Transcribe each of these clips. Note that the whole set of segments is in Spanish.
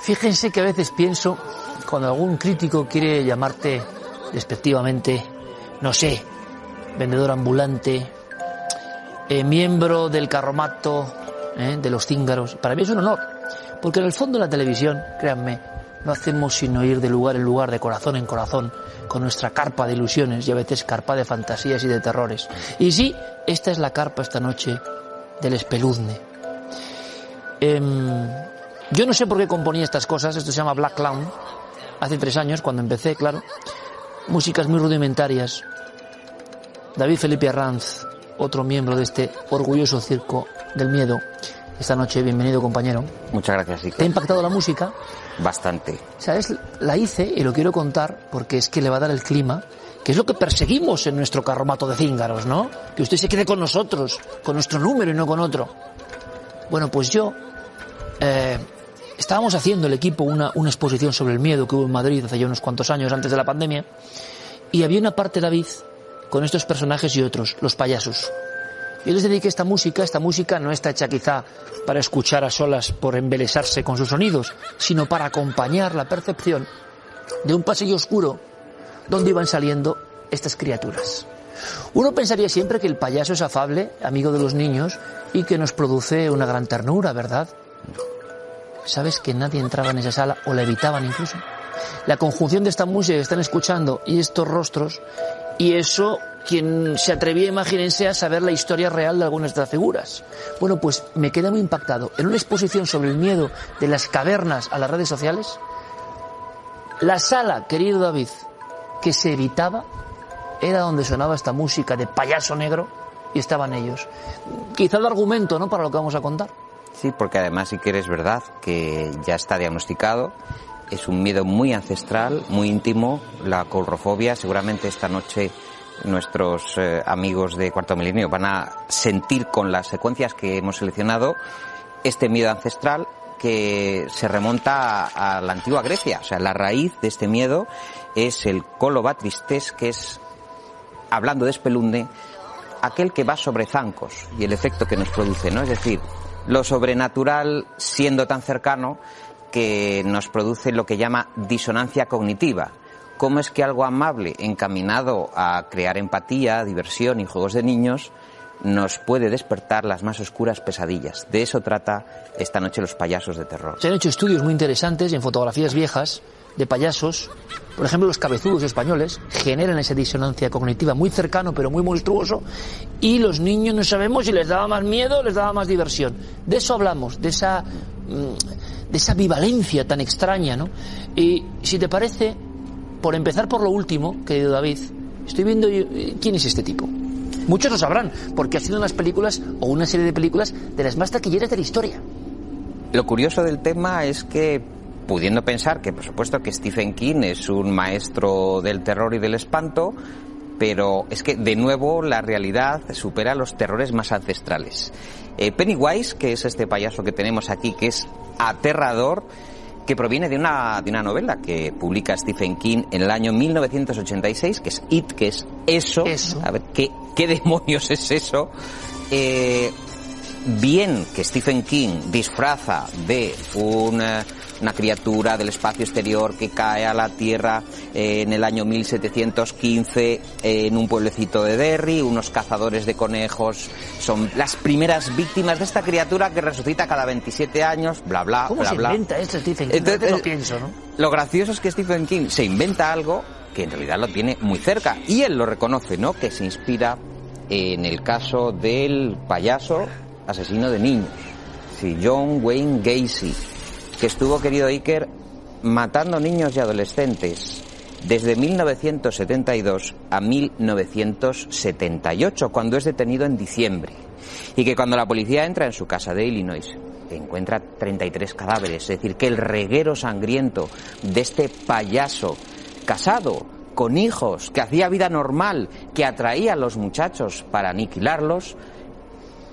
Fíjense que a veces pienso, cuando algún crítico quiere llamarte despectivamente, no sé, vendedor ambulante, eh, miembro del carromato eh, de los cíngaros, para mí es un honor, porque en el fondo de la televisión, créanme, no hacemos sino ir de lugar en lugar, de corazón en corazón, con nuestra carpa de ilusiones y a veces carpa de fantasías y de terrores. Y sí, esta es la carpa esta noche del espeluzne. Em, yo no sé por qué componía estas cosas, esto se llama Black Clown, hace tres años, cuando empecé, claro, músicas muy rudimentarias. David Felipe Arranz, otro miembro de este orgulloso circo del miedo, esta noche, bienvenido compañero. Muchas gracias, Iker. ¿Te ha impactado la música? Bastante. ¿Sabes? La hice y lo quiero contar porque es que le va a dar el clima, que es lo que perseguimos en nuestro carromato de cíngaros, ¿no? Que usted se quede con nosotros, con nuestro número y no con otro. Bueno, pues yo eh, estábamos haciendo el equipo una, exposición sobre el miedo que hubo en Madrid hace ya unos cuantos años antes de la pandemia y había una parte, David, con estos personajes y otros, los payasos. Yo les dediqué esta música, esta música no está hecha quizá para escuchar a solas por embelesarse con sus sonidos, sino para acompañar la percepción de un pasillo oscuro donde iban saliendo estas criaturas. Uno pensaría siempre que el payaso es afable, amigo de los niños, y que nos produce una gran ternura, ¿verdad? ¿Sabes que nadie entraba en esa sala o la evitaban incluso? La conjunción de esta música que están escuchando y estos rostros, y eso, quien se atrevía, imagínense, a saber la historia real de algunas de las figuras. Bueno, pues me queda muy impactado. En una exposición sobre el miedo de las cavernas a las redes sociales, la sala, querido David, que se evitaba era donde sonaba esta música de payaso negro y estaban ellos. Quizá el argumento, ¿no?, para lo que vamos a contar. Sí, porque además sí que verdad que ya está diagnosticado. Es un miedo muy ancestral, muy íntimo, la colrofobia. Seguramente esta noche nuestros eh, amigos de Cuarto Milenio van a sentir con las secuencias que hemos seleccionado este miedo ancestral que se remonta a, a, la antigua Grecia. O sea, la raíz de este miedo es el colobatristes, que es, hablando de espelunde, aquel que va sobre zancos y el efecto que nos produce, ¿no? Es decir, lo sobrenatural siendo tan cercano que nos produce lo que llama disonancia cognitiva. ¿Cómo es que algo amable, encaminado a crear empatía, diversión y juegos de niños, nos puede despertar las más oscuras pesadillas? De eso trata esta noche los payasos de terror. Se han hecho estudios muy interesantes en fotografías viejas de payasos. Por ejemplo, los cabezudos españoles generan esa disonancia cognitiva muy cercano pero muy monstruoso y los niños no sabemos si les daba más miedo o les daba más diversión. De eso hablamos, de esa, de esa bivalencia tan extraña, ¿no? Y si te parece, por empezar por lo último, querido David, estoy viendo quién es este tipo. Muchos lo sabrán, porque ha sido unas películas o una serie de películas de las más taquilleras de la historia. Lo curioso del tema es que pudiendo pensar que por supuesto que Stephen King es un maestro del terror y del espanto, pero es que de nuevo la realidad supera los terrores más ancestrales. Eh, Pennywise, que es este payaso que tenemos aquí, que es aterrador, que proviene de una, de una novela que publica Stephen King en el año 1986, que es It, que es eso. eso. A ver, ¿qué, qué demonios es eso? Eh, bien que Stephen King disfraza de una, una, criatura del espacio exterior que cae a la Tierra eh, en el año 1715 eh, en un pueblecito de Derry, unos cazadores de conejos son las primeras víctimas de esta criatura que resucita cada 27 años, bla bla, ¿Cómo bla se bla. inventa esto Stephen King? Entonces, lo pienso, ¿no? Lo gracioso es que Stephen King se inventa algo que en realidad lo tiene muy cerca y él lo reconoce, ¿no? Que se inspira en el caso del payaso asesino de niños, sí, John Wayne Gacy, que estuvo, querido Iker, matando niños y adolescentes desde 1972 a 1978, cuando es detenido en diciembre, y que cuando la policía entra en su casa de Illinois encuentra 33 cadáveres. Es decir, que el reguero sangriento de este payaso casado, con hijos, que hacía vida normal, que atraía a los muchachos para aniquilarlos,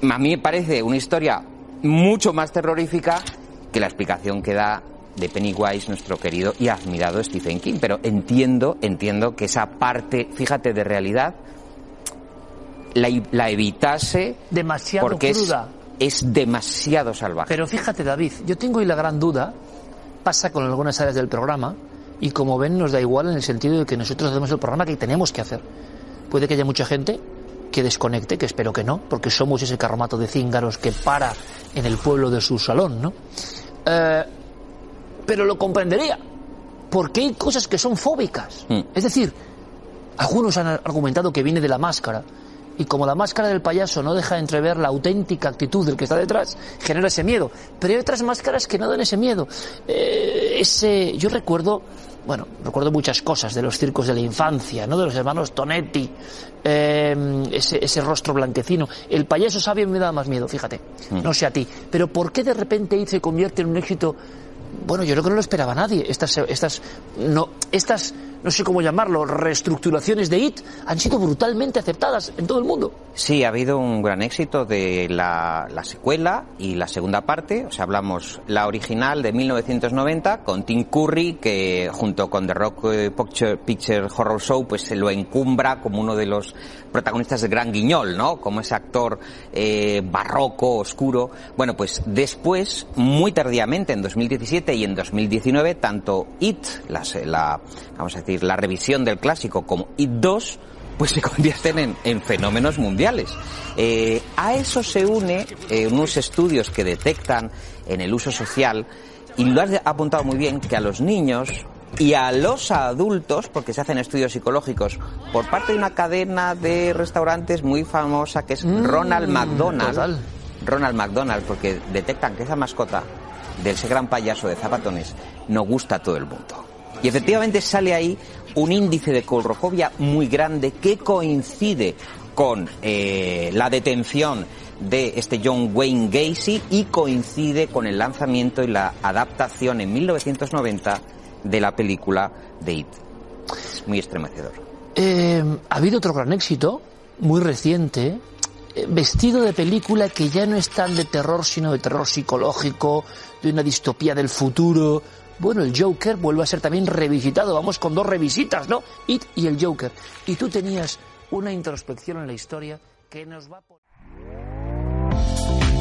a mí me parece una historia mucho más terrorífica que la explicación que da de Pennywise, nuestro querido y admirado Stephen King. Pero entiendo, entiendo que esa parte, fíjate, de realidad, la, evitase demasiado porque cruda. Es, es demasiado salvaje. Pero fíjate, David, yo tengo ahí la gran duda, pasa con algunas áreas del programa, y como ven nos da igual en el sentido de que nosotros hacemos el programa que tenemos que hacer. Puede que haya mucha gente que desconecte, que espero que no, porque somos ese carromato de cíngaros que para en el pueblo de su salón, ¿no? Eh, pero lo comprendería, porque hay cosas que son fóbicas. Mm. Es decir, algunos han argumentado que viene de la máscara, y como la máscara del payaso no deja entrever la auténtica actitud del que está detrás, genera ese miedo. Pero hay otras máscaras que no dan ese miedo. Eh, ese, yo recuerdo, bueno, recuerdo muchas cosas de los circos de la infancia, ¿no? De los hermanos Tonetti, eh, ese, ese rostro blanquecino. El payaso sabio me da más miedo, fíjate. No sé a ti. Pero ¿por qué de repente se convierte en un éxito? Bueno, yo creo que no lo esperaba nadie. Estas, estas, no, estas, no sé cómo llamarlo, reestructuraciones de IT han sido brutalmente aceptadas en todo el mundo. Sí, ha habido un gran éxito de la, la secuela y la segunda parte. O sea, hablamos la original de 1990 con Tim Curry, que junto con The Rock eh, Picture, Horror Show, pues se lo encumbra como uno de los protagonistas de Gran Guiñol, ¿no? Como ese actor eh, barroco, oscuro. Bueno, pues después, muy tardíamente, en 2017 y en 2019, tanto It, la, la vamos a decir, la revisión del clásico, como It 2, pues se convierten en, en fenómenos mundiales. Eh, a eso se une eh, unos estudios que detectan en el uso social, y lo has apuntado muy bien, que a los niños y a los adultos, porque se hacen estudios psicológicos por parte de una cadena de restaurantes muy famosa que es Ronald McDonald. total. Ronald McDonald, porque detectan que esa mascota de ese gran payaso de zapatones no gusta a todo el mundo. Y efectivamente sale ahí un índice de colrofobia muy grande que coincide con eh, la detención de este John Wayne Gacy y coincide con el lanzamiento y la adaptación en 1990 de la película de It. Es muy estremecedor. Eh, ha habido otro gran éxito, muy reciente, vestido de película que ya no es tan de terror, sino de terror psicológico, de una distopía del futuro. Bueno, el Joker vuelve a ser también revisitado. Vamos con dos revisitas, ¿no? It y el Joker. Y tú tenías una introspección en la historia que nos va a.